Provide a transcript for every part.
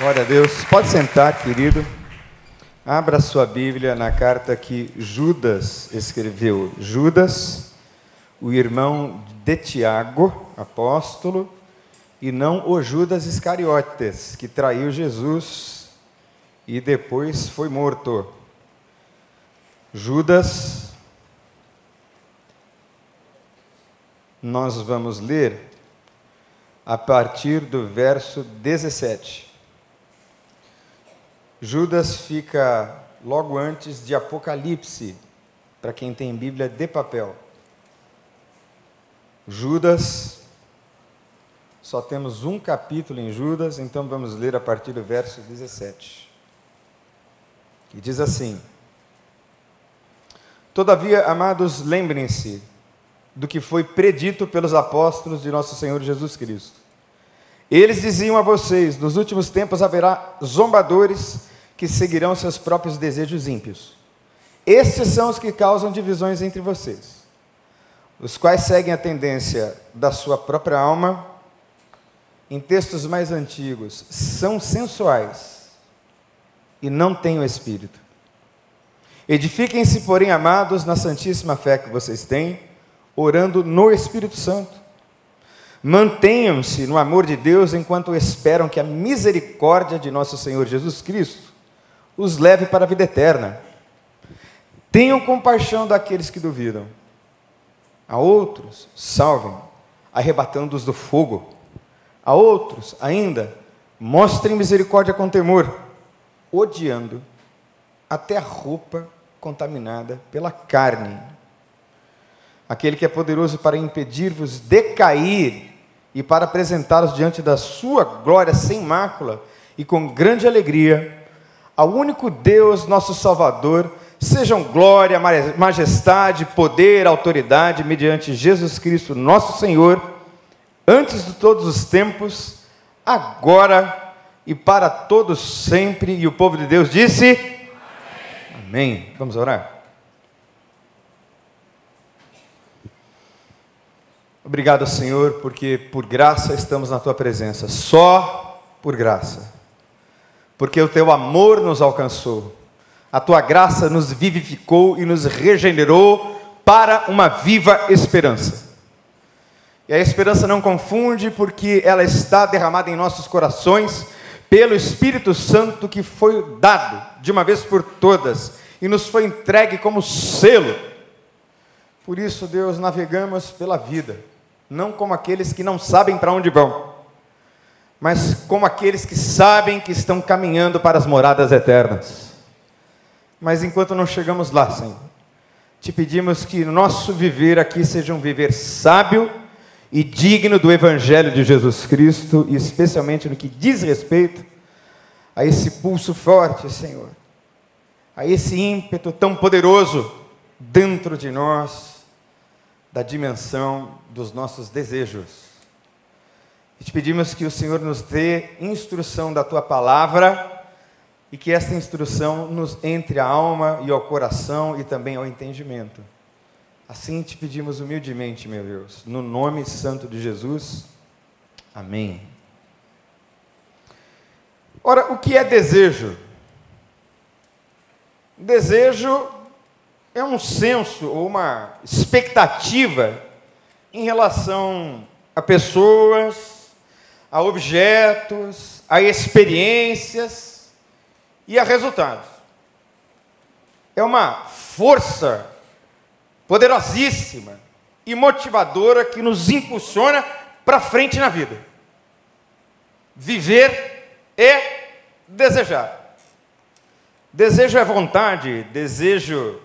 Glória a Deus. Pode sentar, querido. Abra sua Bíblia na carta que Judas escreveu. Judas, o irmão de Tiago, apóstolo, e não o Judas Iscariotes, que traiu Jesus e depois foi morto. Judas, nós vamos ler a partir do verso 17. Judas fica logo antes de Apocalipse, para quem tem Bíblia de papel. Judas, só temos um capítulo em Judas, então vamos ler a partir do verso 17. E diz assim: Todavia, amados, lembrem-se do que foi predito pelos apóstolos de nosso Senhor Jesus Cristo. Eles diziam a vocês: nos últimos tempos haverá zombadores que seguirão seus próprios desejos ímpios. Estes são os que causam divisões entre vocês, os quais seguem a tendência da sua própria alma. Em textos mais antigos, são sensuais e não têm o espírito. Edifiquem-se, porém, amados, na santíssima fé que vocês têm, orando no Espírito Santo. Mantenham-se no amor de Deus enquanto esperam que a misericórdia de nosso Senhor Jesus Cristo os leve para a vida eterna. Tenham compaixão daqueles que duvidam. A outros, salvem, arrebatando-os do fogo. A outros, ainda, mostrem misericórdia com temor, odiando até a roupa contaminada pela carne. Aquele que é poderoso para impedir-vos de cair e para apresentá-los diante da sua glória sem mácula e com grande alegria ao único Deus, nosso Salvador, sejam glória, majestade, poder, autoridade, mediante Jesus Cristo, nosso Senhor, antes de todos os tempos, agora e para todos sempre. E o povo de Deus disse: Amém. Amém. Vamos orar? Obrigado, Senhor, porque por graça estamos na tua presença, só por graça porque o teu amor nos alcançou, a tua graça nos vivificou e nos regenerou para uma viva esperança. E a esperança não confunde, porque ela está derramada em nossos corações pelo Espírito Santo que foi dado de uma vez por todas e nos foi entregue como selo. Por isso, Deus, navegamos pela vida, não como aqueles que não sabem para onde vão mas como aqueles que sabem que estão caminhando para as moradas eternas. Mas enquanto não chegamos lá, Senhor, te pedimos que nosso viver aqui seja um viver sábio e digno do Evangelho de Jesus Cristo, e especialmente no que diz respeito a esse pulso forte, Senhor, a esse ímpeto tão poderoso dentro de nós, da dimensão dos nossos desejos e te pedimos que o Senhor nos dê instrução da tua palavra e que esta instrução nos entre à alma e ao coração e também ao entendimento. Assim te pedimos humildemente, meu Deus, no nome santo de Jesus. Amém. Ora, o que é desejo? Desejo é um senso ou uma expectativa em relação a pessoas, a objetos, a experiências e a resultados. É uma força poderosíssima e motivadora que nos impulsiona para frente na vida. Viver é desejar. Desejo é vontade, desejo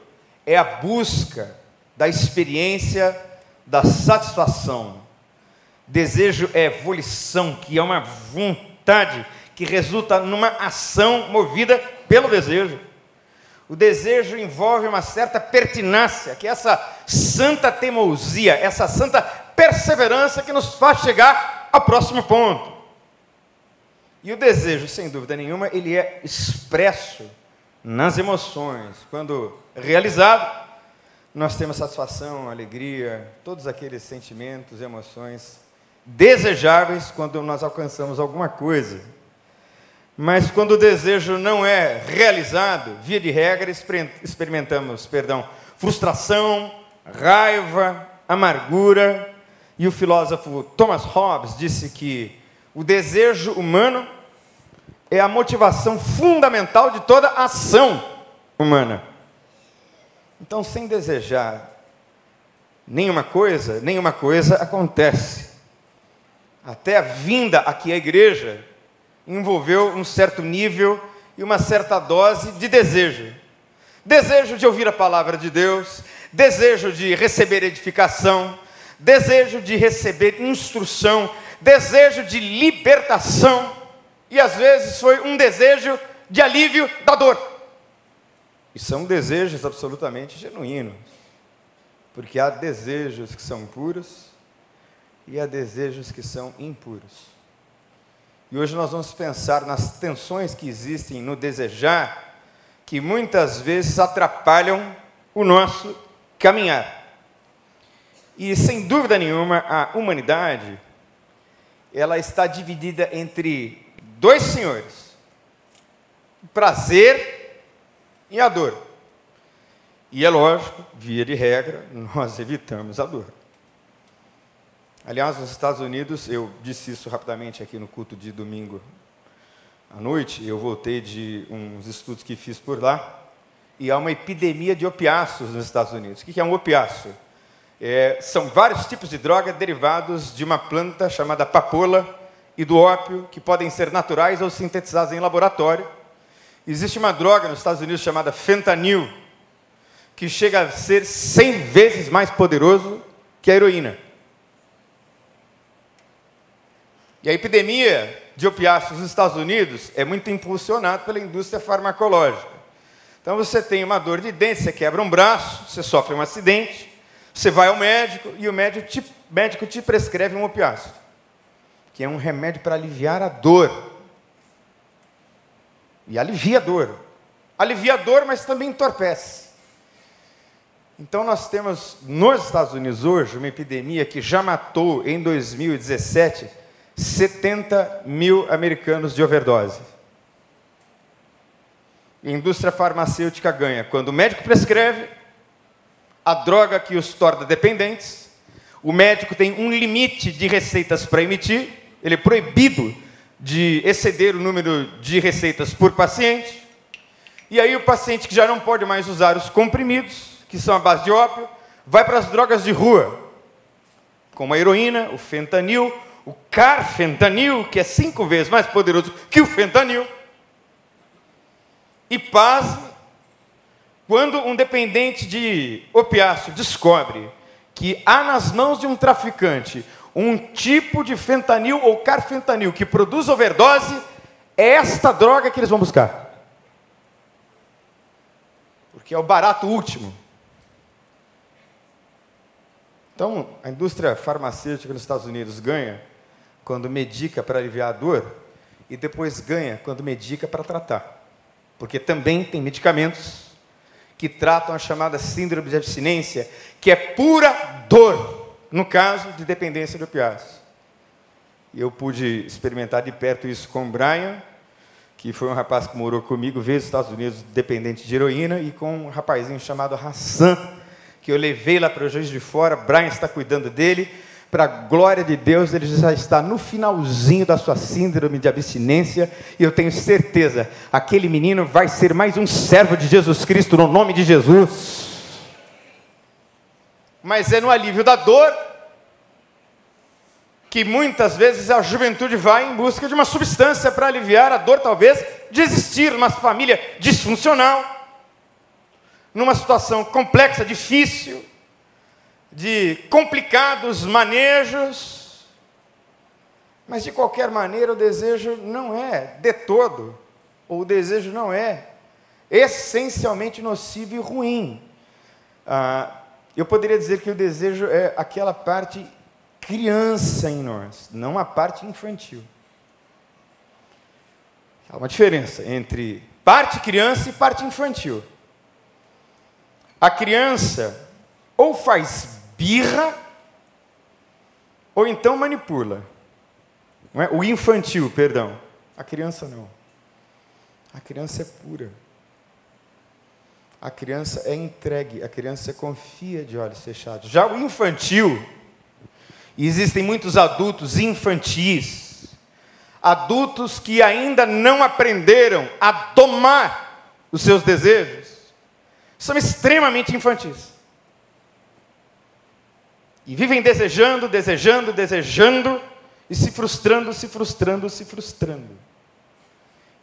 é a busca da experiência da satisfação Desejo é volição, que é uma vontade que resulta numa ação movida pelo desejo. O desejo envolve uma certa pertinácia, que é essa santa teimosia, essa santa perseverança que nos faz chegar ao próximo ponto. E o desejo, sem dúvida nenhuma, ele é expresso nas emoções. Quando realizado, nós temos satisfação, alegria, todos aqueles sentimentos, emoções desejáveis quando nós alcançamos alguma coisa. Mas quando o desejo não é realizado, via de regra, experimentamos, perdão, frustração, raiva, amargura. E o filósofo Thomas Hobbes disse que o desejo humano é a motivação fundamental de toda ação humana. Então, sem desejar nenhuma coisa, nenhuma coisa acontece. Até a vinda aqui à igreja envolveu um certo nível e uma certa dose de desejo. Desejo de ouvir a palavra de Deus, desejo de receber edificação, desejo de receber instrução, desejo de libertação, e às vezes foi um desejo de alívio da dor. E são desejos absolutamente genuínos, porque há desejos que são puros e há desejos que são impuros. E hoje nós vamos pensar nas tensões que existem no desejar, que muitas vezes atrapalham o nosso caminhar. E sem dúvida nenhuma, a humanidade ela está dividida entre dois senhores: o prazer e a dor. E é lógico, via de regra, nós evitamos a dor. Aliás, nos Estados Unidos, eu disse isso rapidamente aqui no culto de domingo à noite, eu voltei de uns estudos que fiz por lá, e há uma epidemia de opiáceos nos Estados Unidos. O que é um opiáceo? É, são vários tipos de droga derivados de uma planta chamada papoula e do ópio, que podem ser naturais ou sintetizados em laboratório. Existe uma droga nos Estados Unidos chamada fentanil, que chega a ser 100 vezes mais poderoso que a heroína. E a epidemia de opiáceos nos Estados Unidos é muito impulsionada pela indústria farmacológica. Então você tem uma dor de dente, você quebra um braço, você sofre um acidente, você vai ao médico e o médico te, médico te prescreve um opiáceo, que é um remédio para aliviar a dor. E alivia a dor. Alivia a dor, mas também entorpece. Então nós temos nos Estados Unidos hoje uma epidemia que já matou em 2017 70 mil americanos de overdose. A indústria farmacêutica ganha quando o médico prescreve a droga que os torna dependentes, o médico tem um limite de receitas para emitir, ele é proibido de exceder o número de receitas por paciente, e aí o paciente que já não pode mais usar os comprimidos, que são a base de ópio, vai para as drogas de rua, como a heroína, o fentanil, o carfentanil, que é cinco vezes mais poderoso que o fentanil. E paz, quando um dependente de opiáceo descobre que há nas mãos de um traficante um tipo de fentanil ou carfentanil que produz overdose, é esta droga que eles vão buscar. Porque é o barato último. Então, a indústria farmacêutica nos Estados Unidos ganha quando medica para aliviar a dor e depois ganha quando medica para tratar. Porque também tem medicamentos que tratam a chamada síndrome de abstinência, que é pura dor, no caso de dependência de opiáceos. Eu pude experimentar de perto isso com o Brian, que foi um rapaz que morou comigo, veio dos Estados Unidos dependente de heroína, e com um rapazinho chamado Hassan, que eu levei lá para o Juiz de Fora, Brian está cuidando dele, para a glória de Deus, ele já está no finalzinho da sua síndrome de abstinência, e eu tenho certeza, aquele menino vai ser mais um servo de Jesus Cristo, no nome de Jesus. Mas é no alívio da dor que muitas vezes a juventude vai em busca de uma substância para aliviar a dor, talvez, de existir numa família disfuncional, numa situação complexa, difícil, de complicados manejos, mas de qualquer maneira o desejo não é de todo, ou o desejo não é essencialmente nocivo e ruim. Ah, eu poderia dizer que o desejo é aquela parte criança em nós, não a parte infantil. Há uma diferença entre parte criança e parte infantil. A criança ou faz birra ou então manipula. É? O infantil, perdão. A criança não. A criança é pura. A criança é entregue, a criança confia de olhos fechados. Já o infantil, e existem muitos adultos infantis, adultos que ainda não aprenderam a domar os seus desejos, são extremamente infantis. E vivem desejando, desejando, desejando, e se frustrando, se frustrando, se frustrando.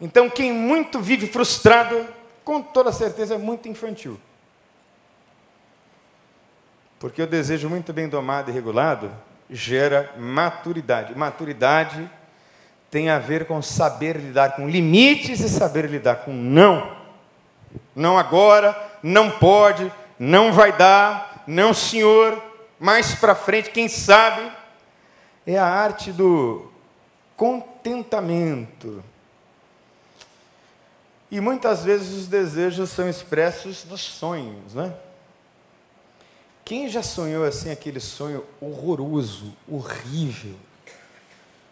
Então, quem muito vive frustrado, com toda certeza é muito infantil. Porque o desejo muito bem domado e regulado gera maturidade. Maturidade tem a ver com saber lidar com limites e saber lidar com não. Não agora, não pode, não vai dar, não senhor, mais para frente, quem sabe. É a arte do contentamento. E muitas vezes os desejos são expressos nos sonhos, né? Quem já sonhou assim aquele sonho horroroso, horrível?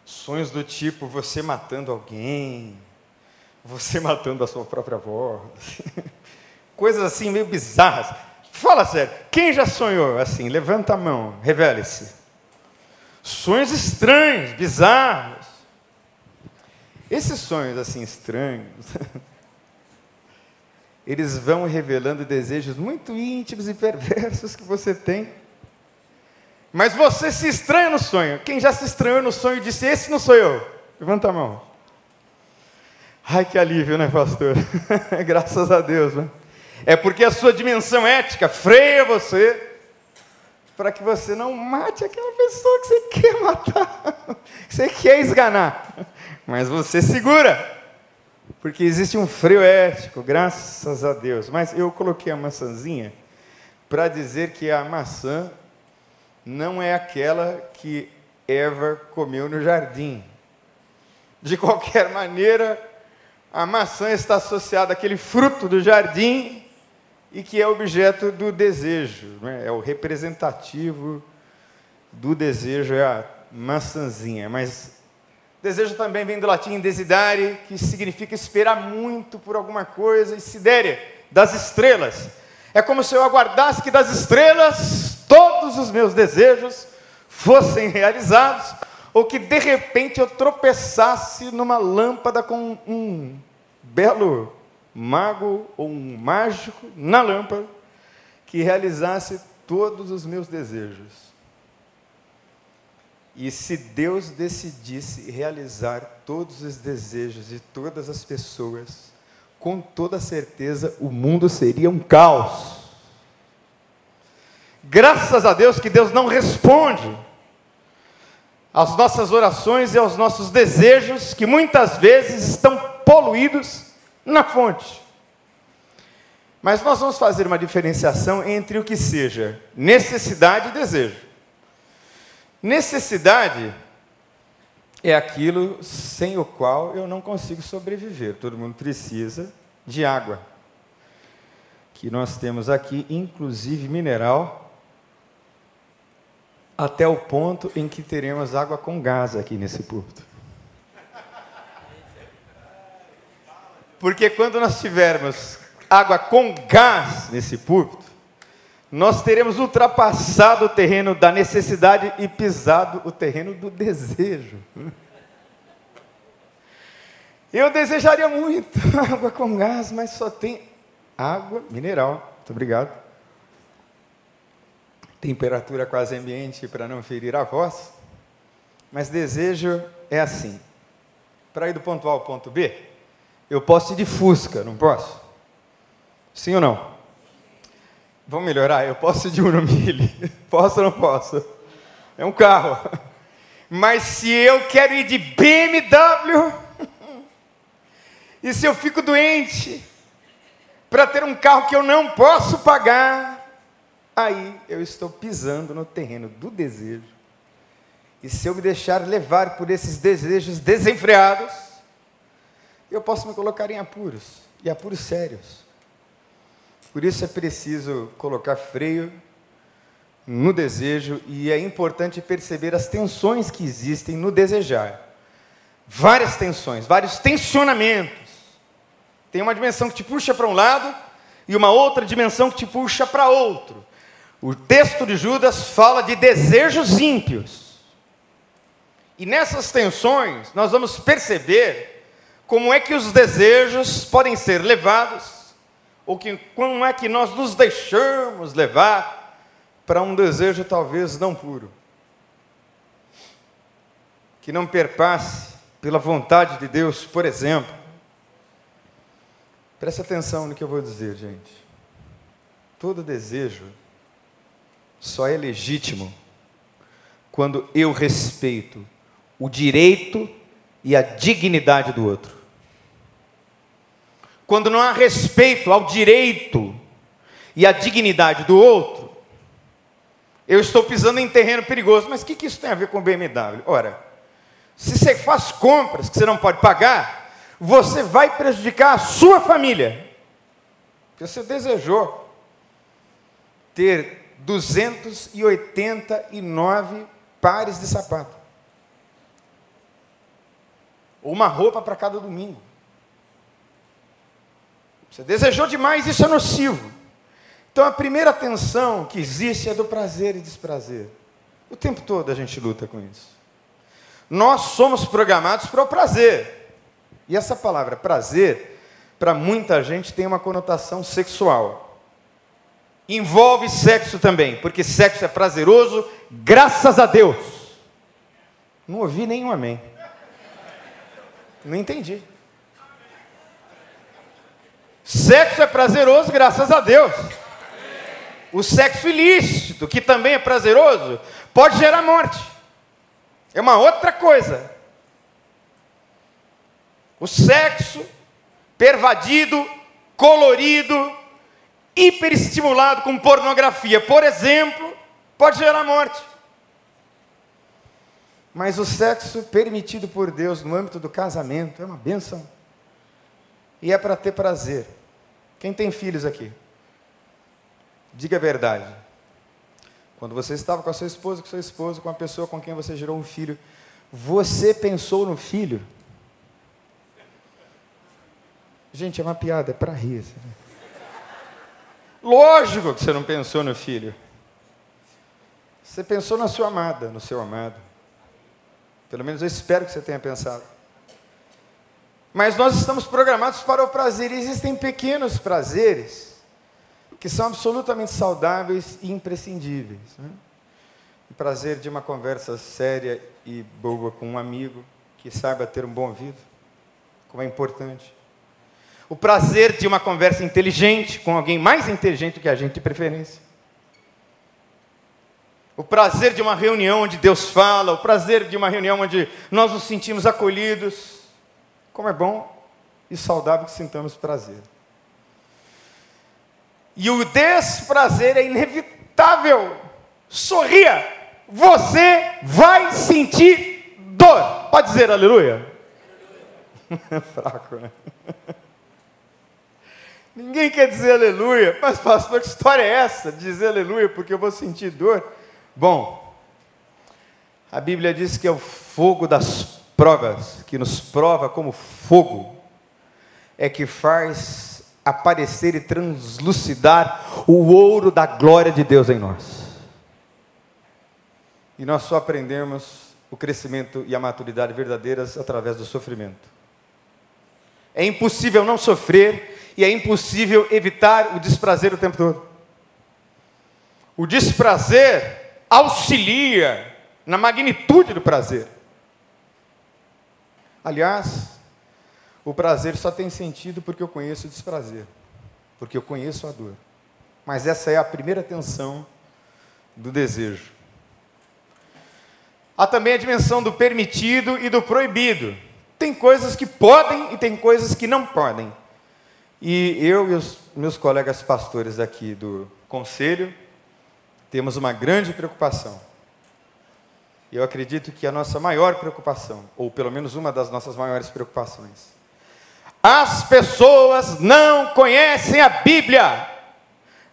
Sonhos do tipo você matando alguém, você matando a sua própria avó, coisas assim meio bizarras. Fala sério, quem já sonhou assim? Levanta a mão, revele-se. Sonhos estranhos, bizarros. Esses sonhos assim estranhos, eles vão revelando desejos muito íntimos e perversos que você tem. Mas você se estranha no sonho. Quem já se estranhou no sonho disse: Esse não sou eu? Levanta a mão. Ai, que alívio, né, pastor? Graças a Deus, né? É porque a sua dimensão ética freia você para que você não mate aquela pessoa que você quer matar, que você quer esganar. Mas você segura. Porque existe um freio ético, graças a Deus. Mas eu coloquei a maçãzinha para dizer que a maçã não é aquela que Eva comeu no jardim. De qualquer maneira, a maçã está associada àquele fruto do jardim e que é objeto do desejo, né? é o representativo do desejo, é a maçãzinha. Mas Desejo também vem do latim desidere, que significa esperar muito por alguma coisa, e sidere, das estrelas. É como se eu aguardasse que das estrelas todos os meus desejos fossem realizados, ou que de repente eu tropeçasse numa lâmpada com um belo mago ou um mágico na lâmpada que realizasse todos os meus desejos. E se Deus decidisse realizar todos os desejos de todas as pessoas, com toda certeza o mundo seria um caos. Graças a Deus que Deus não responde às nossas orações e aos nossos desejos, que muitas vezes estão poluídos na fonte. Mas nós vamos fazer uma diferenciação entre o que seja necessidade e desejo. Necessidade é aquilo sem o qual eu não consigo sobreviver. Todo mundo precisa de água. Que nós temos aqui, inclusive mineral, até o ponto em que teremos água com gás aqui nesse púlpito. Porque quando nós tivermos água com gás nesse púlpito, nós teremos ultrapassado o terreno da necessidade e pisado o terreno do desejo. Eu desejaria muito água com gás, mas só tem água mineral. Muito obrigado. Temperatura quase ambiente para não ferir a voz. Mas desejo é assim. Para ir do ponto A ao ponto B, eu posso ir de Fusca, não posso? Sim ou não? Vamos melhorar? Eu posso ir de Uno Mille? Posso ou não posso? É um carro. Mas se eu quero ir de BMW, e se eu fico doente para ter um carro que eu não posso pagar, aí eu estou pisando no terreno do desejo. E se eu me deixar levar por esses desejos desenfreados, eu posso me colocar em apuros, e apuros sérios. Por isso é preciso colocar freio no desejo e é importante perceber as tensões que existem no desejar. Várias tensões, vários tensionamentos. Tem uma dimensão que te puxa para um lado e uma outra dimensão que te puxa para outro. O texto de Judas fala de desejos ímpios. E nessas tensões, nós vamos perceber como é que os desejos podem ser levados, ou que, como é que nós nos deixamos levar para um desejo talvez não puro, que não perpasse pela vontade de Deus, por exemplo. Preste atenção no que eu vou dizer, gente. Todo desejo só é legítimo quando eu respeito o direito e a dignidade do outro. Quando não há respeito ao direito e à dignidade do outro, eu estou pisando em terreno perigoso. Mas o que, que isso tem a ver com BMW? Ora, se você faz compras que você não pode pagar, você vai prejudicar a sua família. Porque você desejou ter 289 pares de sapato. Ou uma roupa para cada domingo. Você desejou demais, isso é nocivo. Então a primeira tensão que existe é do prazer e desprazer. O tempo todo a gente luta com isso. Nós somos programados para o prazer. E essa palavra prazer, para muita gente, tem uma conotação sexual envolve sexo também, porque sexo é prazeroso, graças a Deus. Não ouvi nenhum amém. Não entendi. Sexo é prazeroso, graças a Deus. O sexo ilícito, que também é prazeroso, pode gerar morte. É uma outra coisa. O sexo pervadido, colorido, hiperestimulado com pornografia, por exemplo, pode gerar morte. Mas o sexo permitido por Deus no âmbito do casamento é uma benção. E é para ter prazer. Quem tem filhos aqui? Diga a verdade. Quando você estava com a sua esposa, com seu esposo, com a pessoa com quem você gerou um filho, você pensou no filho? Gente, é uma piada, é para rir. Sabe? Lógico que você não pensou no filho. Você pensou na sua amada, no seu amado. Pelo menos eu espero que você tenha pensado. Mas nós estamos programados para o prazer. E existem pequenos prazeres que são absolutamente saudáveis e imprescindíveis. Né? O prazer de uma conversa séria e boa com um amigo que saiba ter um bom ouvido, como é importante o prazer de uma conversa inteligente com alguém mais inteligente do que a gente de preferência. O prazer de uma reunião onde Deus fala, o prazer de uma reunião onde nós nos sentimos acolhidos. Como é bom e saudável que sintamos prazer. E o desprazer é inevitável. Sorria, você vai sentir dor. Pode dizer aleluia? É fraco, né? Ninguém quer dizer aleluia. Mas, pastor, que história é essa? Dizer aleluia porque eu vou sentir dor? Bom, a Bíblia diz que é o fogo das provas, que nos prova como fogo, é que faz aparecer e translucidar o ouro da glória de Deus em nós. E nós só aprendemos o crescimento e a maturidade verdadeiras através do sofrimento. É impossível não sofrer e é impossível evitar o desprazer o tempo todo. O desprazer auxilia na magnitude do prazer. Aliás, o prazer só tem sentido porque eu conheço o desprazer, porque eu conheço a dor. Mas essa é a primeira tensão do desejo. Há também a dimensão do permitido e do proibido. Tem coisas que podem e tem coisas que não podem. E eu e os meus colegas pastores aqui do conselho temos uma grande preocupação. Eu acredito que a nossa maior preocupação, ou pelo menos uma das nossas maiores preocupações, as pessoas não conhecem a Bíblia,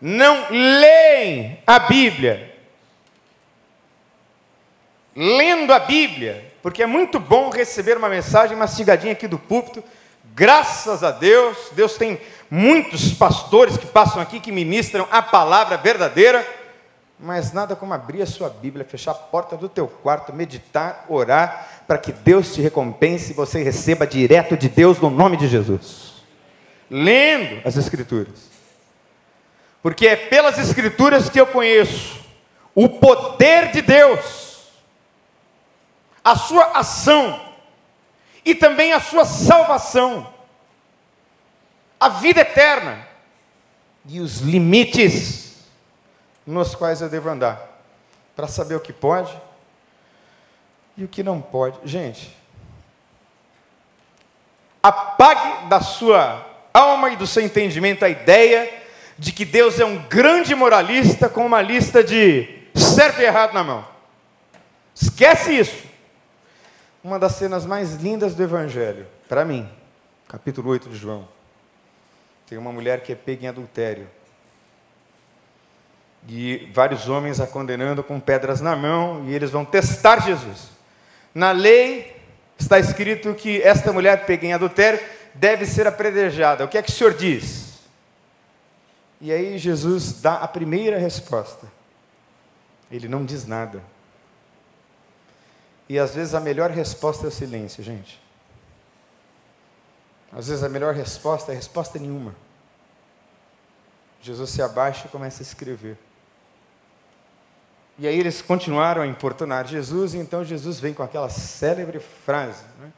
não leem a Bíblia. Lendo a Bíblia, porque é muito bom receber uma mensagem mastigadinha aqui do púlpito, Graças a Deus, Deus tem muitos pastores que passam aqui que ministram a palavra verdadeira, mas nada como abrir a sua Bíblia, fechar a porta do teu quarto, meditar, orar, para que Deus te recompense e você receba direto de Deus no nome de Jesus. Lendo as Escrituras. Porque é pelas Escrituras que eu conheço o poder de Deus, a sua ação e também a sua salvação, a vida eterna e os limites nos quais eu devo andar, para saber o que pode e o que não pode. Gente, apague da sua alma e do seu entendimento a ideia de que Deus é um grande moralista com uma lista de certo e errado na mão. Esquece isso. Uma das cenas mais lindas do Evangelho, para mim, capítulo 8 de João. Tem uma mulher que é pega em adultério. E vários homens a condenando com pedras na mão, e eles vão testar Jesus. Na lei está escrito que esta mulher pega em adultério deve ser apredejada. O que é que o Senhor diz? E aí Jesus dá a primeira resposta. Ele não diz nada. E às vezes a melhor resposta é o silêncio, gente. Às vezes a melhor resposta é resposta nenhuma. Jesus se abaixa e começa a escrever. E aí eles continuaram a importunar Jesus, e então Jesus vem com aquela célebre frase: né?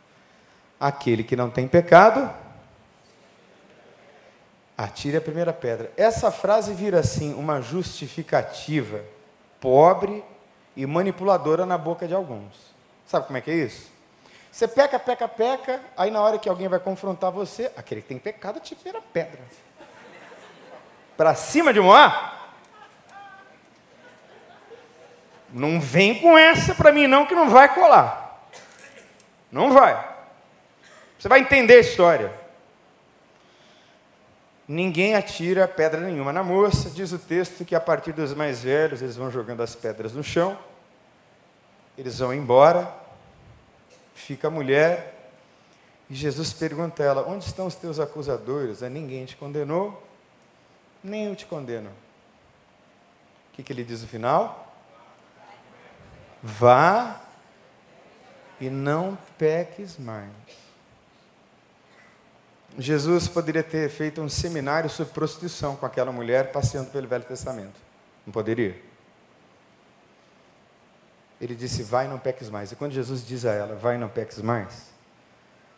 Aquele que não tem pecado, atire a primeira pedra. Essa frase vira assim uma justificativa pobre e manipuladora na boca de alguns. Sabe como é que é isso? Você peca, peca, peca, aí na hora que alguém vai confrontar você, aquele que tem pecado te vira pedra. Para cima de Moá? Não vem com essa para mim não que não vai colar. Não vai. Você vai entender a história. Ninguém atira pedra nenhuma na moça, diz o texto que a partir dos mais velhos eles vão jogando as pedras no chão, eles vão embora, fica a mulher, e Jesus pergunta a ela: Onde estão os teus acusadores? É, ninguém te condenou, nem eu te condeno. O que, que ele diz no final? Vá e não peques mais. Jesus poderia ter feito um seminário sobre prostituição com aquela mulher passeando pelo Velho Testamento. Não poderia? Ele disse: Vai e não peques mais. E quando Jesus diz a ela: Vai e não peques mais,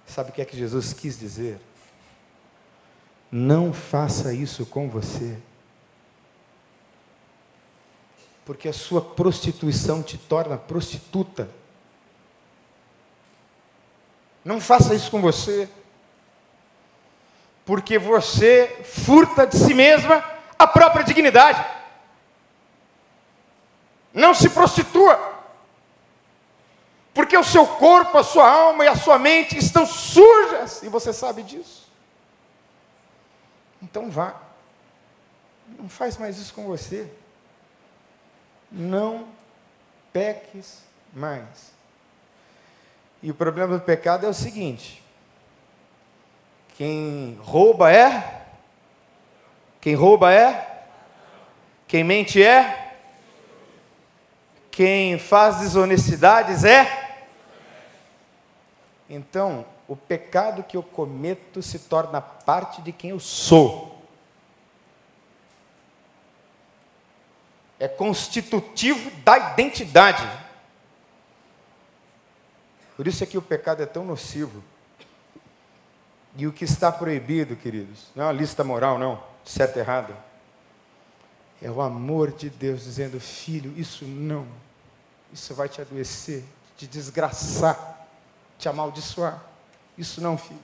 sabe o que é que Jesus quis dizer? Não faça isso com você. Porque a sua prostituição te torna prostituta. Não faça isso com você porque você furta de si mesma a própria dignidade. Não se prostitua. Porque o seu corpo, a sua alma e a sua mente estão sujas, e você sabe disso. Então vá. Não faz mais isso com você. Não peques mais. E o problema do pecado é o seguinte: quem rouba é? Quem rouba é? Quem mente é? Quem faz desonestidades é? Então, o pecado que eu cometo se torna parte de quem eu sou. É constitutivo da identidade. Por isso é que o pecado é tão nocivo. E o que está proibido, queridos, não é uma lista moral, não, certo e errado. É o amor de Deus dizendo: filho, isso não, isso vai te adoecer, te desgraçar, te amaldiçoar. Isso não, filho,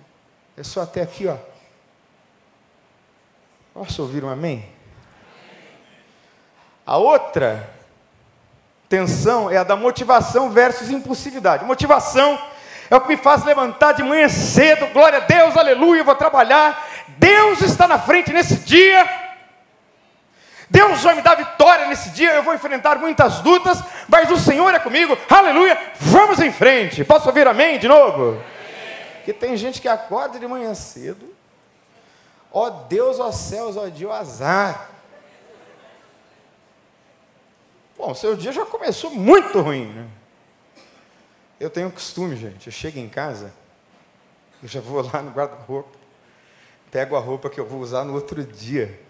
é só até aqui, ó. Posso ouvir um amém? A outra tensão é a da motivação versus impulsividade. Motivação é o que me faz levantar de manhã cedo, glória a Deus, aleluia, vou trabalhar. Deus está na frente nesse dia. Deus vai me dar vitória nesse dia. Eu vou enfrentar muitas lutas, mas o Senhor é comigo, aleluia. Vamos em frente. Posso ouvir amém de novo? porque tem gente que acorda de manhã cedo, ó Deus, ó céus, ó ó azar. Bom, seu dia já começou muito ruim, né? Eu tenho um costume, gente, eu chego em casa, eu já vou lá no guarda-roupa, pego a roupa que eu vou usar no outro dia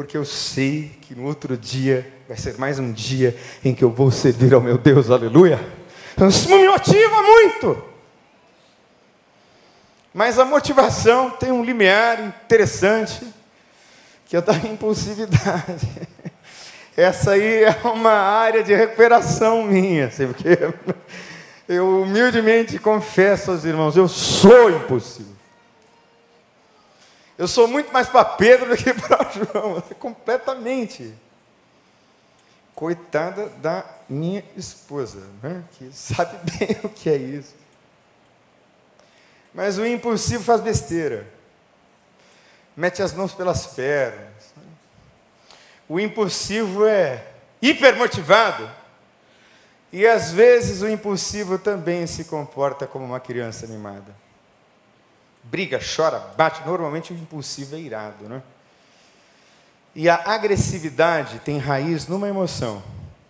porque eu sei que no outro dia vai ser mais um dia em que eu vou servir ao meu Deus, aleluia. Isso me motiva muito. Mas a motivação tem um limiar interessante, que é da impulsividade. Essa aí é uma área de recuperação minha, assim, porque eu humildemente confesso aos irmãos, eu sou impulsivo. Eu sou muito mais para Pedro do que para João, completamente. Coitada da minha esposa, né? que sabe bem o que é isso. Mas o impulsivo faz besteira, mete as mãos pelas pernas. O impulsivo é hipermotivado, e às vezes o impulsivo também se comporta como uma criança animada briga, chora, bate. Normalmente o impulsivo é irado, né? E a agressividade tem raiz numa emoção.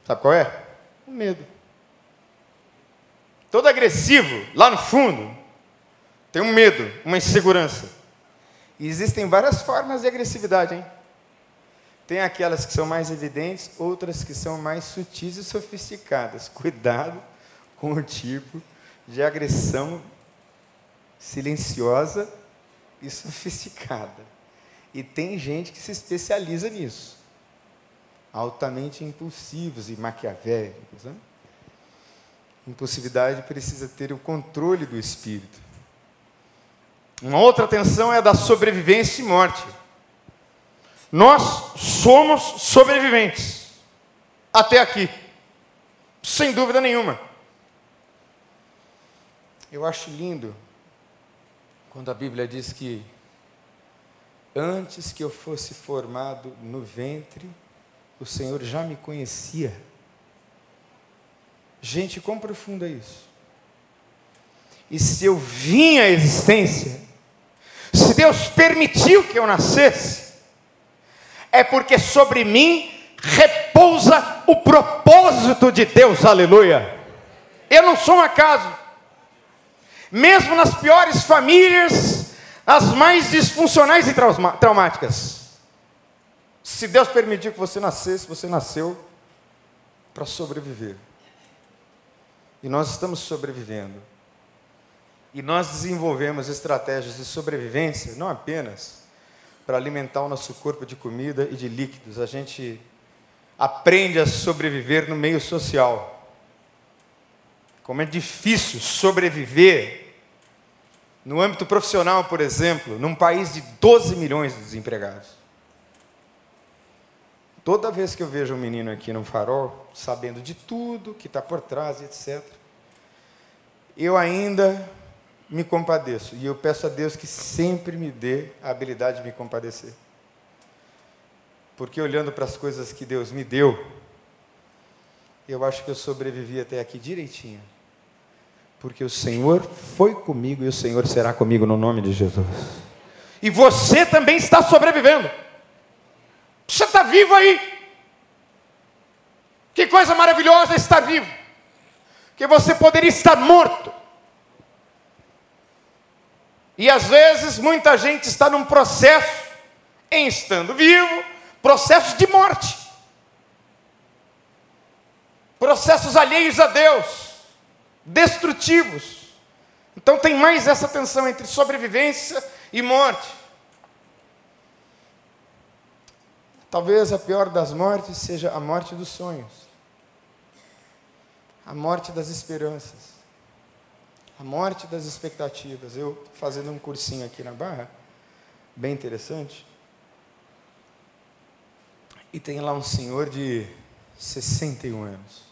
Sabe qual é? O medo. Todo agressivo, lá no fundo, tem um medo, uma insegurança. E existem várias formas de agressividade, hein? Tem aquelas que são mais evidentes, outras que são mais sutis e sofisticadas. Cuidado com o tipo de agressão silenciosa e sofisticada. E tem gente que se especializa nisso. Altamente impulsivos e maquiavélicos. Né? Impulsividade precisa ter o controle do espírito. Uma outra tensão é a da sobrevivência e morte. Nós somos sobreviventes. Até aqui. Sem dúvida nenhuma. Eu acho lindo quando a Bíblia diz que antes que eu fosse formado no ventre, o Senhor já me conhecia. Gente, quão profundo é isso? E se eu vim à existência, se Deus permitiu que eu nascesse, é porque sobre mim repousa o propósito de Deus, aleluia. Eu não sou um acaso. Mesmo nas piores famílias, as mais disfuncionais e traumáticas. Se Deus permitiu que você nascesse, você nasceu para sobreviver. E nós estamos sobrevivendo. E nós desenvolvemos estratégias de sobrevivência, não apenas para alimentar o nosso corpo de comida e de líquidos, a gente aprende a sobreviver no meio social. Como é difícil sobreviver no âmbito profissional, por exemplo, num país de 12 milhões de desempregados. Toda vez que eu vejo um menino aqui no farol, sabendo de tudo que está por trás, etc., eu ainda me compadeço. E eu peço a Deus que sempre me dê a habilidade de me compadecer. Porque olhando para as coisas que Deus me deu, eu acho que eu sobrevivi até aqui direitinho porque o Senhor foi comigo e o Senhor será comigo no nome de Jesus. E você também está sobrevivendo. Você está vivo aí. Que coisa maravilhosa estar vivo. Que você poderia estar morto. E às vezes muita gente está num processo, em estando vivo, processo de morte. Processos alheios a Deus destrutivos. Então tem mais essa tensão entre sobrevivência e morte. Talvez a pior das mortes seja a morte dos sonhos, a morte das esperanças, a morte das expectativas. Eu fazendo um cursinho aqui na Barra, bem interessante, e tem lá um senhor de 61 anos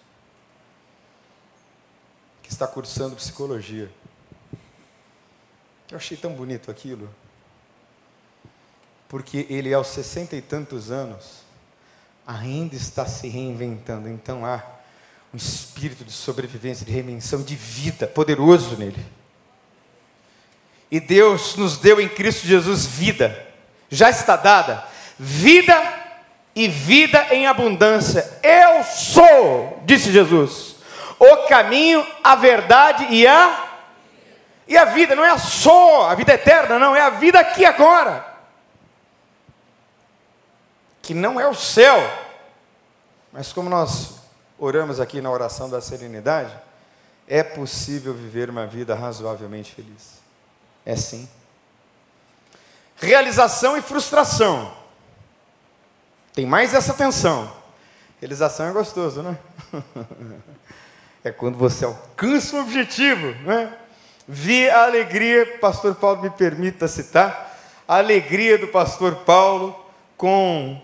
que está cursando psicologia. Eu achei tão bonito aquilo. Porque ele, aos sessenta e tantos anos, ainda está se reinventando. Então há um espírito de sobrevivência, de remensão, de vida poderoso nele. E Deus nos deu em Cristo Jesus vida, já está dada, vida e vida em abundância. Eu sou, disse Jesus, o caminho, a verdade e a e a vida não é só a vida eterna, não, é a vida aqui agora. Que não é o céu. Mas como nós oramos aqui na oração da serenidade, é possível viver uma vida razoavelmente feliz. É sim. Realização e frustração. Tem mais essa tensão. Realização é gostoso, né? é quando você alcança um objetivo, né? Vi a alegria, pastor Paulo me permita citar, a alegria do pastor Paulo com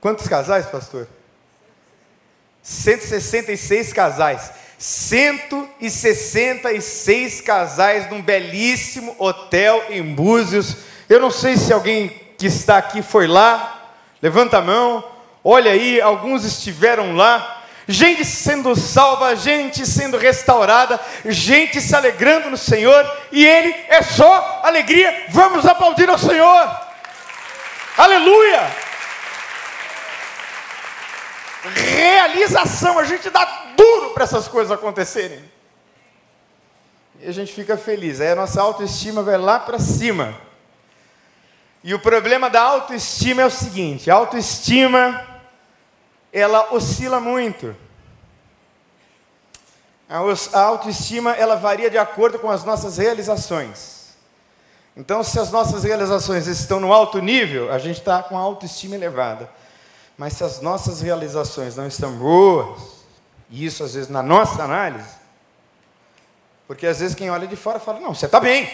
quantos casais, pastor? 166 casais. 166 casais num belíssimo hotel em Búzios. Eu não sei se alguém que está aqui foi lá. Levanta a mão. Olha aí, alguns estiveram lá gente sendo salva, gente sendo restaurada, gente se alegrando no Senhor, e Ele é só alegria. Vamos aplaudir ao Senhor, aleluia! Realização, a gente dá duro para essas coisas acontecerem, e a gente fica feliz, aí a nossa autoestima vai lá para cima. E o problema da autoestima é o seguinte: a autoestima ela oscila muito. A autoestima ela varia de acordo com as nossas realizações. Então, se as nossas realizações estão no alto nível, a gente está com a autoestima elevada. Mas se as nossas realizações não estão boas, e isso às vezes na nossa análise, porque às vezes quem olha de fora fala, não, você está bem.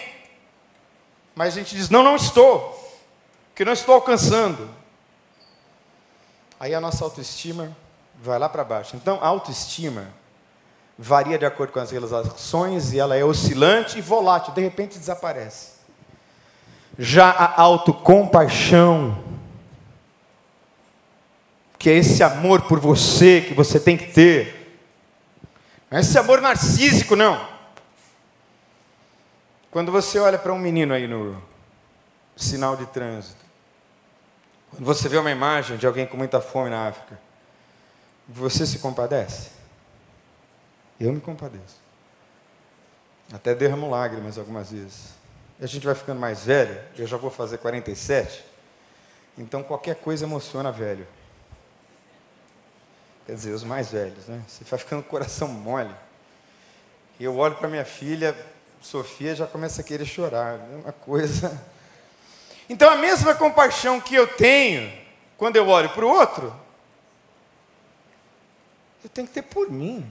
Mas a gente diz, não, não estou, porque não estou alcançando. Aí a nossa autoestima vai lá para baixo. Então, a autoestima varia de acordo com as realizações e ela é oscilante e volátil, de repente desaparece. Já a autocompaixão, que é esse amor por você que você tem que ter, não é esse amor narcísico, não. Quando você olha para um menino aí no sinal de trânsito, quando você vê uma imagem de alguém com muita fome na África, você se compadece? Eu me compadeço. Até derramo lágrimas algumas vezes. A gente vai ficando mais velho, eu já vou fazer 47, então qualquer coisa emociona velho. Quer dizer, os mais velhos, né? Você vai ficando com o coração mole. E eu olho para minha filha, Sofia, já começa a querer chorar. É uma coisa. Então, a mesma compaixão que eu tenho quando eu olho para o outro, eu tenho que ter por mim.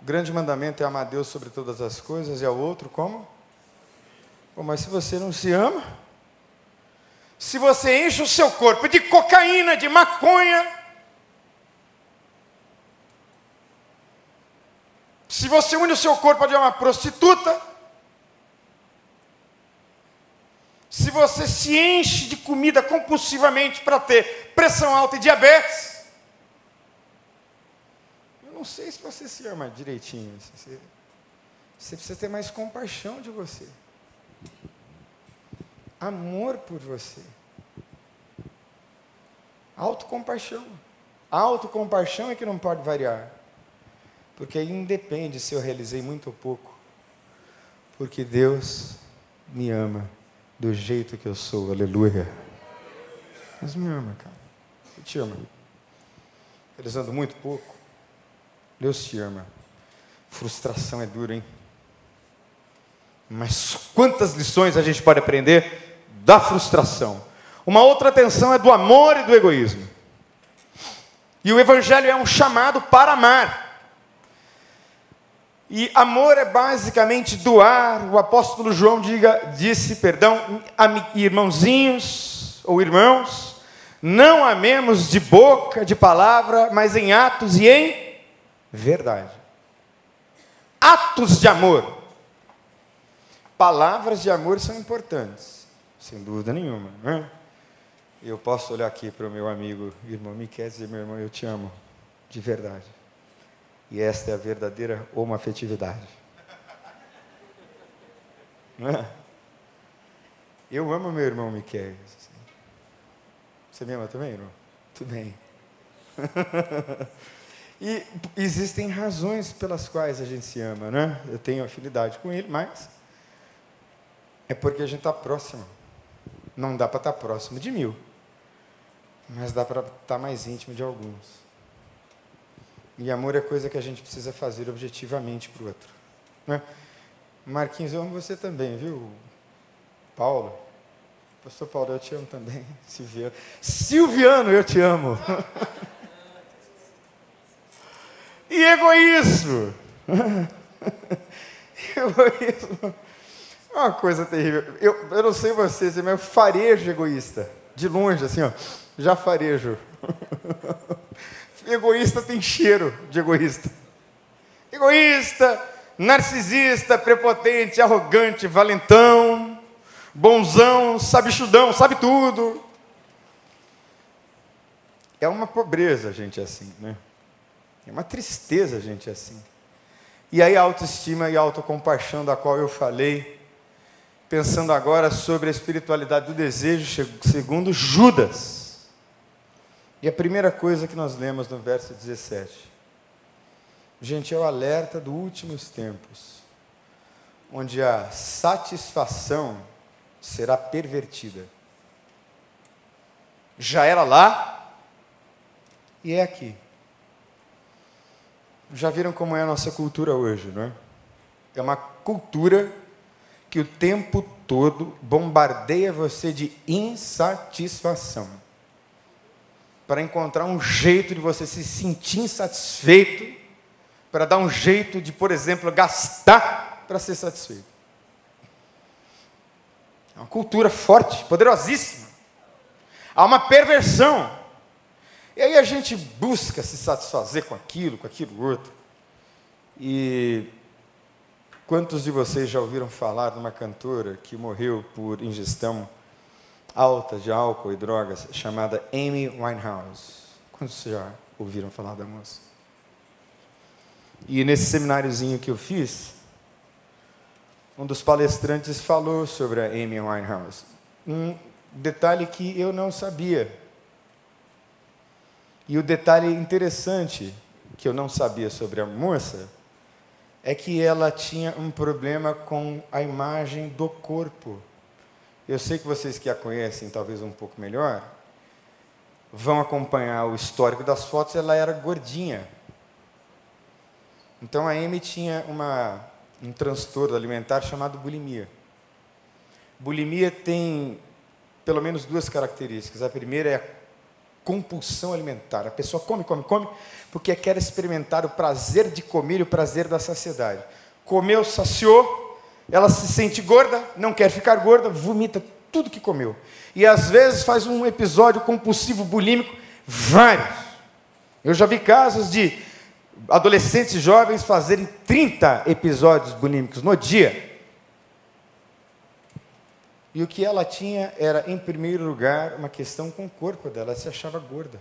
O grande mandamento é amar Deus sobre todas as coisas e ao outro como? Mas se você não se ama, se você enche o seu corpo de cocaína, de maconha, se você une o seu corpo de uma prostituta, se você se enche de comida compulsivamente para ter pressão alta e diabetes, não sei se você se ama direitinho. Você, você precisa ter mais compaixão de você. Amor por você. Autocompaixão. Autocompaixão é que não pode variar. Porque independe se eu realizei muito ou pouco. Porque Deus me ama do jeito que eu sou. Aleluia. Deus me ama, cara. Eu te amo. Realizando muito pouco. Deus te ama. Frustração é dura, hein? Mas quantas lições a gente pode aprender da frustração? Uma outra atenção é do amor e do egoísmo. E o Evangelho é um chamado para amar. E amor é basicamente doar. O apóstolo João diga, disse, perdão, irmãozinhos ou irmãos, não amemos de boca, de palavra, mas em atos e em verdade. Atos de amor. Palavras de amor são importantes, sem dúvida nenhuma. Né? Eu posso olhar aqui para o meu amigo, irmão Miquel, e dizer: meu irmão, eu te amo, de verdade. E esta é a verdadeira homoafetividade. Não é? Eu amo meu irmão Miquel. Você me ama também, irmão? Tudo bem. e existem razões pelas quais a gente se ama, né? Eu tenho afinidade com ele, mas é porque a gente está próximo. Não dá para estar tá próximo de mil, mas dá para estar tá mais íntimo de alguns. E amor é coisa que a gente precisa fazer objetivamente para o outro. Né? Marquinhos, eu amo você também, viu? Paulo. Pastor Paulo, eu te amo também. Silviano, Silviano eu te amo. e egoísmo. egoísmo. É uma coisa terrível. Eu, eu não sei vocês, mas eu farejo egoísta. De longe, assim, ó. Já farejo. egoísta tem cheiro de egoísta. Egoísta, narcisista, prepotente, arrogante, valentão, bonzão, sabichudão, sabe tudo. É uma pobreza gente assim, né? É uma tristeza gente assim. E aí a autoestima e a autocompaixão da qual eu falei, pensando agora sobre a espiritualidade do desejo, segundo Judas. E a primeira coisa que nós lemos no verso 17. Gente, é o alerta dos últimos tempos, onde a satisfação será pervertida. Já era lá e é aqui. Já viram como é a nossa cultura hoje, não é? É uma cultura que o tempo todo bombardeia você de insatisfação. Para encontrar um jeito de você se sentir insatisfeito, para dar um jeito de, por exemplo, gastar para ser satisfeito. É uma cultura forte, poderosíssima. Há uma perversão. E aí a gente busca se satisfazer com aquilo, com aquilo outro. E Quantos de vocês já ouviram falar de uma cantora que morreu por ingestão alta de álcool e drogas, chamada Amy Winehouse? Quantos já ouviram falar da moça? E nesse semináriozinho que eu fiz, um dos palestrantes falou sobre a Amy Winehouse. Um detalhe que eu não sabia. E o detalhe interessante que eu não sabia sobre a moça é que ela tinha um problema com a imagem do corpo. Eu sei que vocês que a conhecem talvez um pouco melhor vão acompanhar o histórico das fotos, ela era gordinha. Então a Amy tinha uma, um transtorno alimentar chamado bulimia. Bulimia tem pelo menos duas características. A primeira é a compulsão alimentar. A pessoa come, come, come, porque quer experimentar o prazer de comer e o prazer da saciedade. Comeu, saciou, ela se sente gorda, não quer ficar gorda, vomita tudo que comeu. E às vezes faz um episódio compulsivo bulímico, vários. Eu já vi casos de adolescentes jovens fazerem 30 episódios bulímicos no dia. E o que ela tinha era, em primeiro lugar, uma questão com o corpo dela, ela se achava gorda.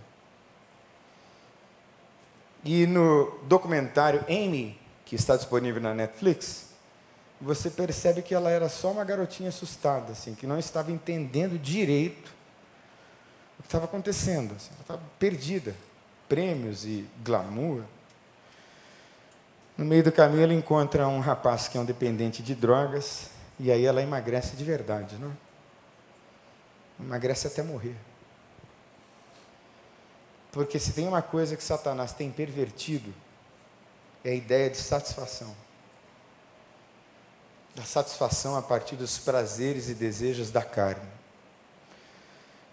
E no documentário Amy, que está disponível na Netflix, você percebe que ela era só uma garotinha assustada, assim, que não estava entendendo direito o que estava acontecendo. Assim, ela estava perdida. Prêmios e glamour. No meio do caminho, ela encontra um rapaz que é um dependente de drogas e aí ela emagrece de verdade, não? Emagrece até morrer. Porque se tem uma coisa que Satanás tem pervertido, é a ideia de satisfação. Da satisfação a partir dos prazeres e desejos da carne.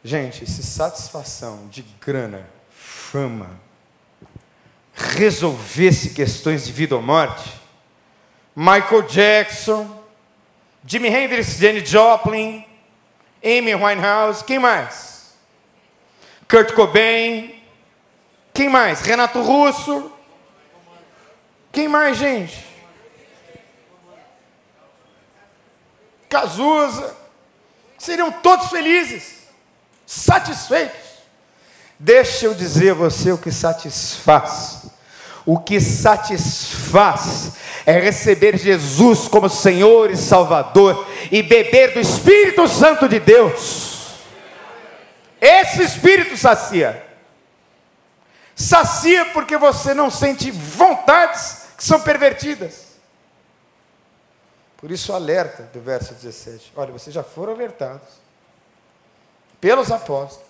Gente, se satisfação de grana, fama, resolvesse questões de vida ou morte, Michael Jackson, Jimi Hendrix, Jenny Joplin, Amy Winehouse, quem mais? Kurt Cobain, quem mais? Renato Russo, quem mais, gente? Cazuza, seriam todos felizes, satisfeitos. Deixa eu dizer a você o que satisfaz. O que satisfaz é receber Jesus como Senhor e Salvador e beber do Espírito Santo de Deus. Esse Espírito sacia. Sacia porque você não sente vontades que são pervertidas. Por isso, alerta do verso 17. Olha, vocês já foram alertados pelos apóstolos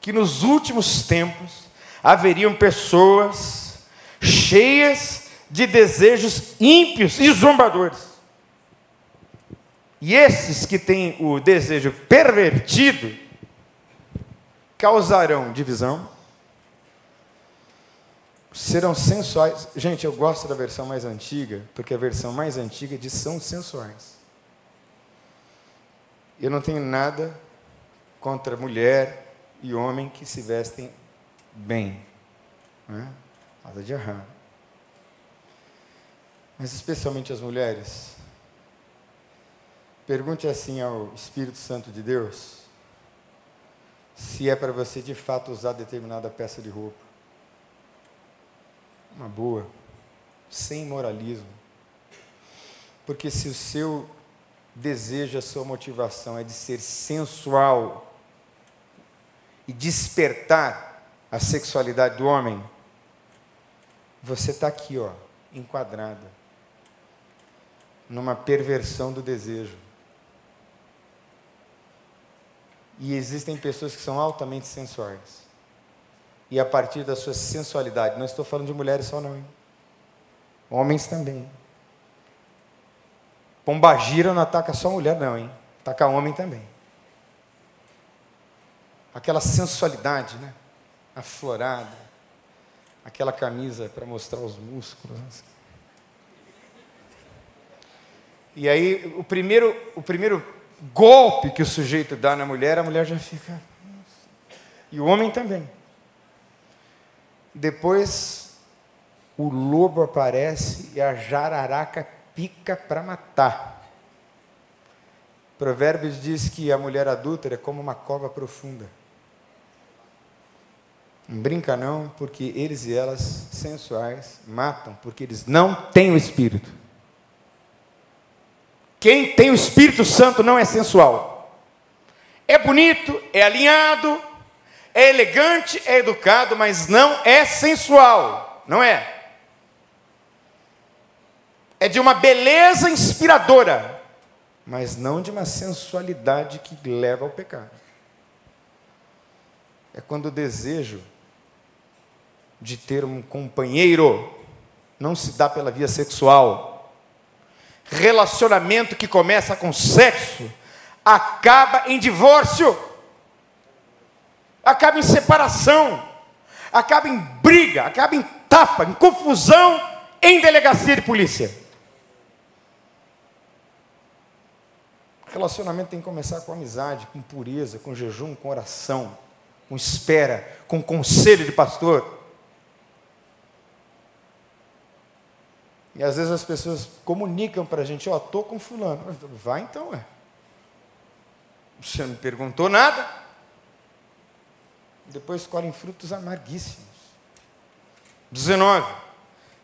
que nos últimos tempos haveriam pessoas cheias de desejos ímpios e zombadores. E esses que têm o desejo pervertido causarão divisão, serão sensuais. Gente, eu gosto da versão mais antiga, porque a versão mais antiga diz são sensuais. Eu não tenho nada contra mulher e homem que se vestem bem. Né? Nada de errado. Mas especialmente as mulheres. Pergunte assim ao Espírito Santo de Deus se é para você de fato usar determinada peça de roupa. Uma boa, sem moralismo. Porque se o seu desejo, a sua motivação é de ser sensual e despertar a sexualidade do homem, você está aqui, ó, enquadrada numa perversão do desejo. E existem pessoas que são altamente sensuais. E a partir da sua sensualidade, não estou falando de mulheres só não, hein? homens também. Pombagira não ataca só mulher não, hein? Ataca homem também. Aquela sensualidade, né? Aflorada. Aquela camisa para mostrar os músculos. Assim. E aí, o primeiro, o primeiro golpe que o sujeito dá na mulher, a mulher já fica. E o homem também. Depois, o lobo aparece e a jararaca pica para matar. Provérbios diz que a mulher adúltera é como uma cova profunda. Não brinca não, porque eles e elas, sensuais, matam, porque eles não têm o Espírito. Quem tem o Espírito Santo não é sensual. É bonito, é alinhado, é elegante, é educado, mas não é sensual. Não é. É de uma beleza inspiradora, mas não de uma sensualidade que leva ao pecado. É quando o desejo de ter um companheiro não se dá pela via sexual, relacionamento que começa com sexo acaba em divórcio, acaba em separação, acaba em briga, acaba em tapa, em confusão em delegacia de polícia. Relacionamento tem que começar com amizade, com pureza, com jejum, com oração, com espera, com conselho de pastor. E às vezes as pessoas comunicam para a gente, ó, oh, estou com fulano. Vai então, é. Você não perguntou nada. Depois colhem frutos amarguíssimos. 19.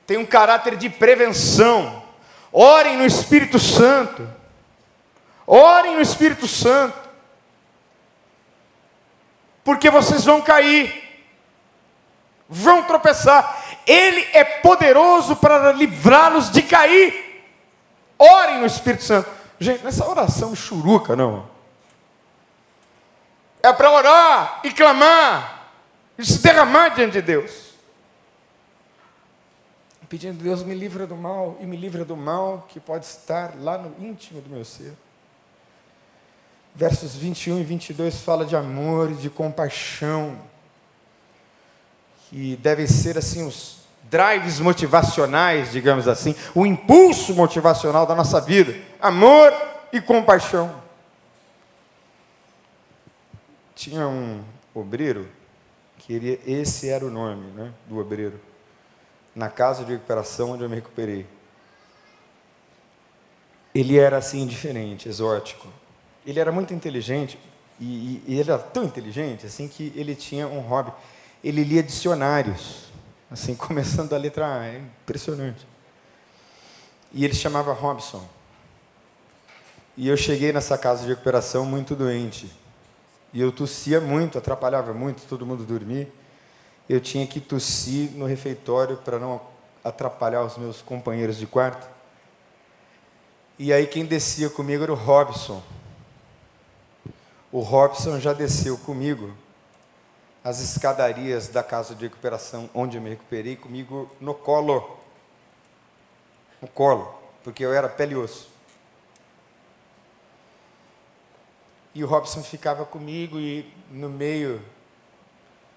Tem um caráter de prevenção. Orem no Espírito Santo. Orem no Espírito Santo. Porque vocês vão cair. Vão tropeçar. Ele é poderoso para livrá-los de cair. Orem no Espírito Santo. Gente, nessa oração churuca, não. É para orar e clamar e se derramar diante de Deus. Pedindo, Deus, me livra do mal e me livra do mal que pode estar lá no íntimo do meu ser. Versos 21 e 22 fala de amor e de compaixão que devem ser assim os drives motivacionais, digamos assim, o impulso motivacional da nossa vida, amor e compaixão. Tinha um obreiro que ele, esse era o nome, né, do obreiro, na casa de recuperação onde eu me recuperei. Ele era assim diferente, exótico. Ele era muito inteligente e, e ele era tão inteligente assim que ele tinha um hobby ele lia dicionários, assim, começando da letra A, é impressionante. E ele chamava Robson. E eu cheguei nessa casa de recuperação muito doente. E eu tossia muito, atrapalhava muito todo mundo dormir. Eu tinha que tossir no refeitório para não atrapalhar os meus companheiros de quarto. E aí quem descia comigo era o Robson. O Robson já desceu comigo as escadarias da casa de recuperação onde eu me recuperei comigo no colo. No colo, porque eu era pele e osso. E o Robson ficava comigo e no meio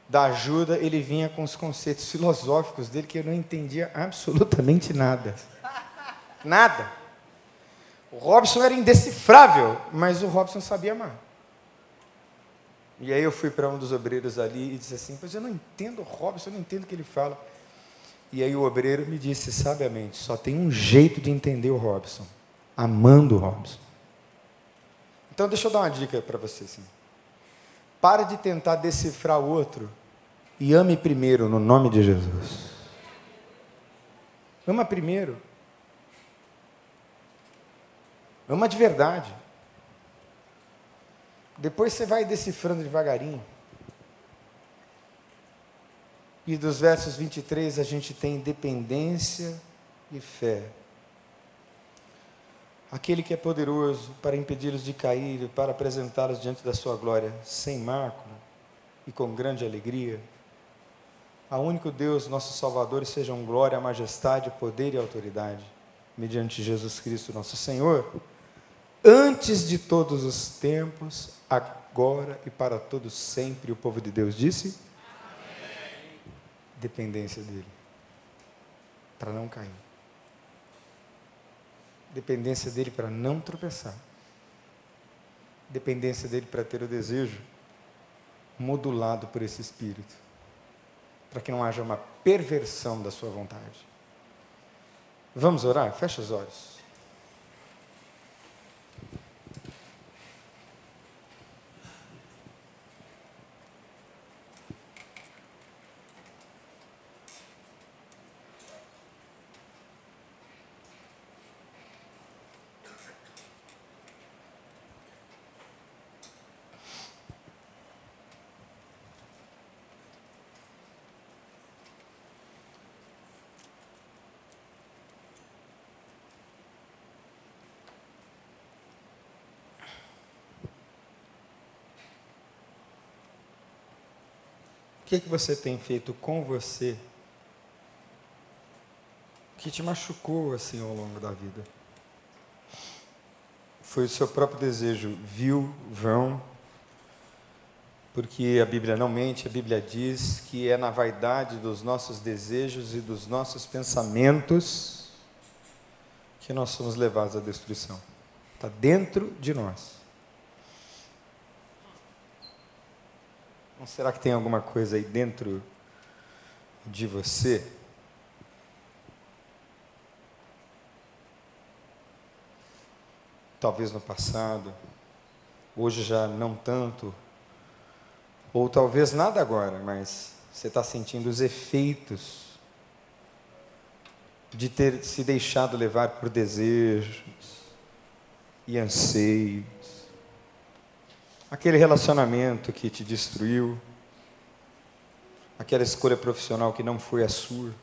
da ajuda ele vinha com os conceitos filosóficos dele que eu não entendia absolutamente nada. Nada. O Robson era indecifrável, mas o Robson sabia amar. E aí eu fui para um dos obreiros ali e disse assim: Pois eu não entendo o Robson, eu não entendo o que ele fala. E aí o obreiro me disse sabiamente: Só tem um jeito de entender o Robson, amando o Robson. Então deixa eu dar uma dica para você. Assim. Pare de tentar decifrar o outro e ame primeiro no nome de Jesus. Ama primeiro. Ama de verdade. Depois você vai decifrando devagarinho. E dos versos 23 a gente tem dependência e fé. Aquele que é poderoso para impedi-los de cair e para apresentá-los diante da sua glória sem mácula e com grande alegria. A único Deus, nosso Salvador, sejam glória, majestade, poder e autoridade, mediante Jesus Cristo, nosso Senhor antes de todos os tempos, agora e para todos sempre. O povo de Deus disse: Amém. Dependência dele, para não cair. Dependência dele para não tropeçar. Dependência dele para ter o desejo modulado por esse espírito, para que não haja uma perversão da sua vontade. Vamos orar? Fecha os olhos. Que, que você tem feito com você que te machucou assim ao longo da vida? Foi o seu próprio desejo vil, vão, porque a Bíblia não mente, a Bíblia diz que é na vaidade dos nossos desejos e dos nossos pensamentos que nós somos levados à destruição. Está dentro de nós. Não será que tem alguma coisa aí dentro de você? Talvez no passado, hoje já não tanto, ou talvez nada agora, mas você está sentindo os efeitos de ter se deixado levar por desejos e anseios aquele relacionamento que te destruiu, aquela escolha profissional que não foi a sua,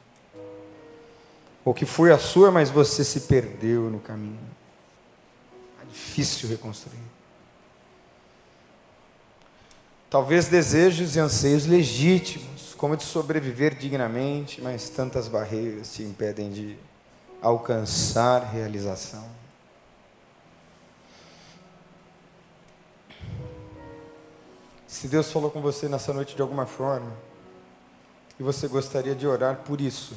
ou que foi a sua, mas você se perdeu no caminho. É difícil reconstruir. Talvez desejos e anseios legítimos, como de sobreviver dignamente, mas tantas barreiras te impedem de alcançar realização. Se Deus falou com você nessa noite de alguma forma, e você gostaria de orar por isso,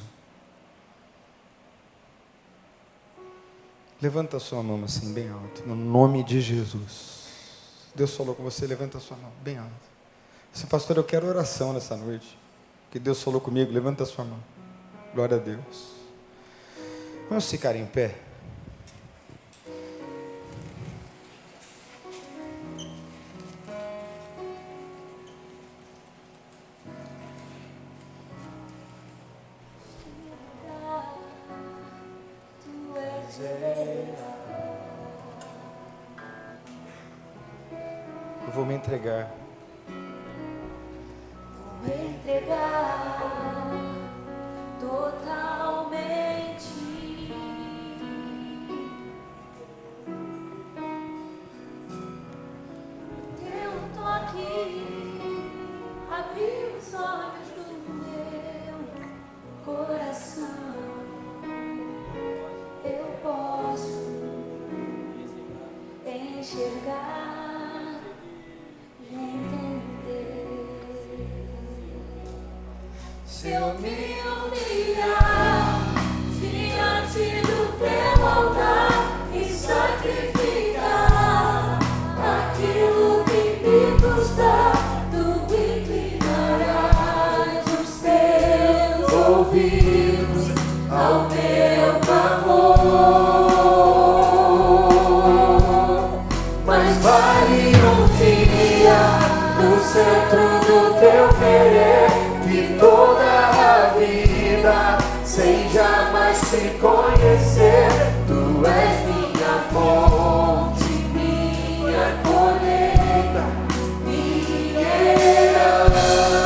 levanta a sua mão assim, bem alto, no nome de Jesus. Deus falou com você, levanta a sua mão, bem alto. Assim, pastor, eu quero oração nessa noite. Que Deus falou comigo, levanta a sua mão. Glória a Deus. Vamos ficar em pé. Te conhecer. Tu és minha fonte, minha colheita, minha herança.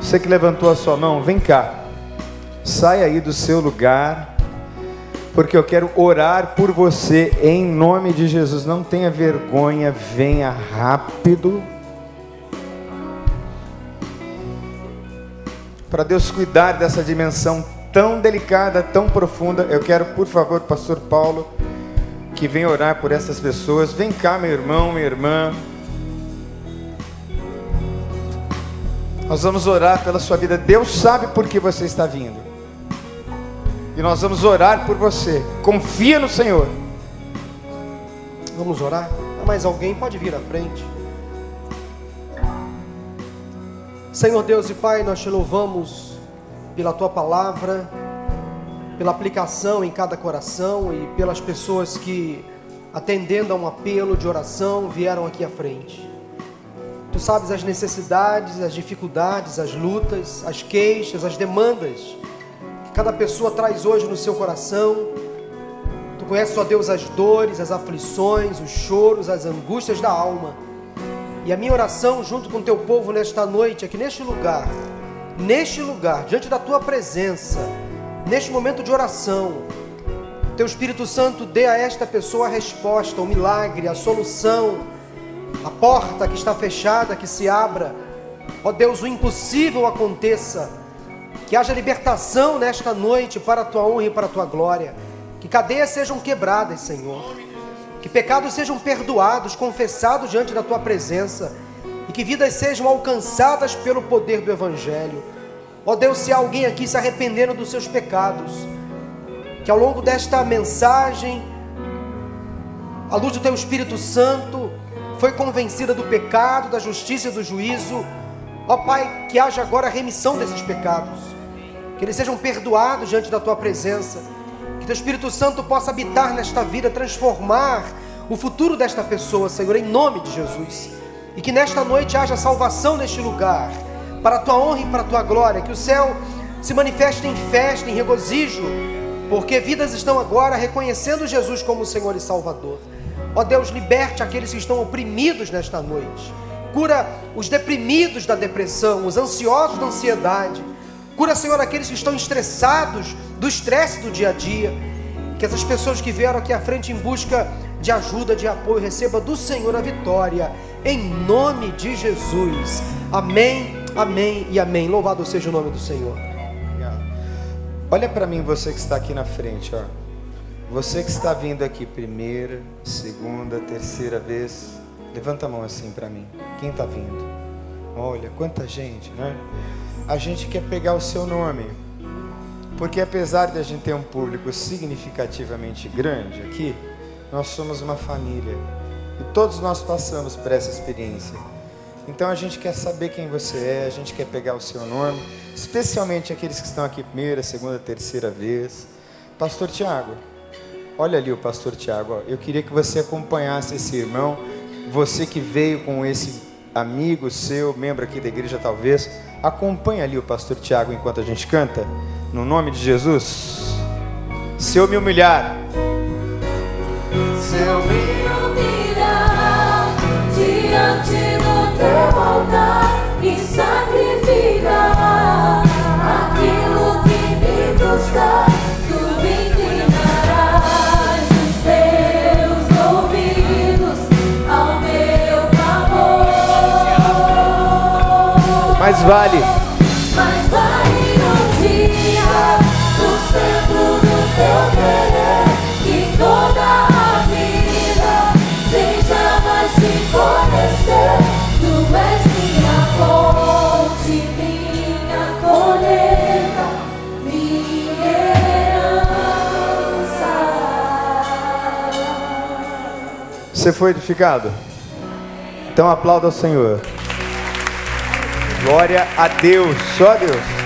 Você que levantou a sua mão, vem cá. Sai aí do seu lugar, porque eu quero orar por você em nome de Jesus. Não tenha vergonha, venha rápido. Para Deus cuidar dessa dimensão tão delicada, tão profunda, eu quero, por favor, Pastor Paulo, que venha orar por essas pessoas. Vem cá, meu irmão, minha irmã. Nós vamos orar pela sua vida. Deus sabe por que você está vindo. E nós vamos orar por você. Confia no Senhor. Vamos orar? Mais alguém? Pode vir à frente. Senhor Deus e Pai, nós te louvamos pela tua palavra, pela aplicação em cada coração e pelas pessoas que, atendendo a um apelo de oração, vieram aqui à frente. Tu sabes as necessidades, as dificuldades, as lutas, as queixas, as demandas que cada pessoa traz hoje no seu coração. Tu conheces, ó Deus, as dores, as aflições, os choros, as angústias da alma. E a minha oração junto com o teu povo nesta noite, aqui neste lugar, neste lugar, diante da tua presença, neste momento de oração, teu Espírito Santo dê a esta pessoa a resposta, o milagre, a solução, a porta que está fechada, que se abra. Ó Deus, o impossível aconteça. Que haja libertação nesta noite para a tua honra e para a tua glória. Que cadeias sejam quebradas, Senhor. Que pecados sejam perdoados, confessados diante da tua presença. E que vidas sejam alcançadas pelo poder do Evangelho. Ó Deus, se há alguém aqui se arrependendo dos seus pecados, que ao longo desta mensagem, a luz do teu Espírito Santo, foi convencida do pecado, da justiça e do juízo. Ó Pai, que haja agora remissão desses pecados, que eles sejam perdoados diante da tua presença, que teu Espírito Santo possa habitar nesta vida, transformar o futuro desta pessoa, Senhor, em nome de Jesus. E que nesta noite haja salvação neste lugar, para a tua honra e para a tua glória, que o céu se manifeste em festa, em regozijo, porque vidas estão agora reconhecendo Jesus como Senhor e Salvador. Ó Deus, liberte aqueles que estão oprimidos nesta noite. Cura os deprimidos da depressão, os ansiosos da ansiedade. Cura, Senhor, aqueles que estão estressados do estresse do dia a dia. Que essas pessoas que vieram aqui à frente em busca de ajuda, de apoio, receba do Senhor a vitória. Em nome de Jesus. Amém, amém e amém. Louvado seja o nome do Senhor. Obrigado. Olha para mim, você que está aqui na frente, ó. Você que está vindo aqui primeira, segunda, terceira vez, levanta a mão assim para mim. Quem está vindo? Olha, quanta gente, né? A gente quer pegar o seu nome, porque apesar de a gente ter um público significativamente grande aqui, nós somos uma família. E todos nós passamos por essa experiência. Então a gente quer saber quem você é, a gente quer pegar o seu nome, especialmente aqueles que estão aqui primeira, segunda, terceira vez. Pastor Tiago, olha ali o pastor Tiago, eu queria que você acompanhasse esse irmão, você que veio com esse amigo seu, membro aqui da igreja talvez, acompanha ali o pastor Tiago enquanto a gente canta. no nome de Jesus. Se eu me humilhar, Se eu me humilhar diante do teu mais vale Mas vale um dia no centro do teu querer que toda a vida seja mais te conhecer. Tu és minha fonte, minha colheita, minha herança. Você foi edificado? Então aplauda ao Senhor. Glória a Deus, só Deus.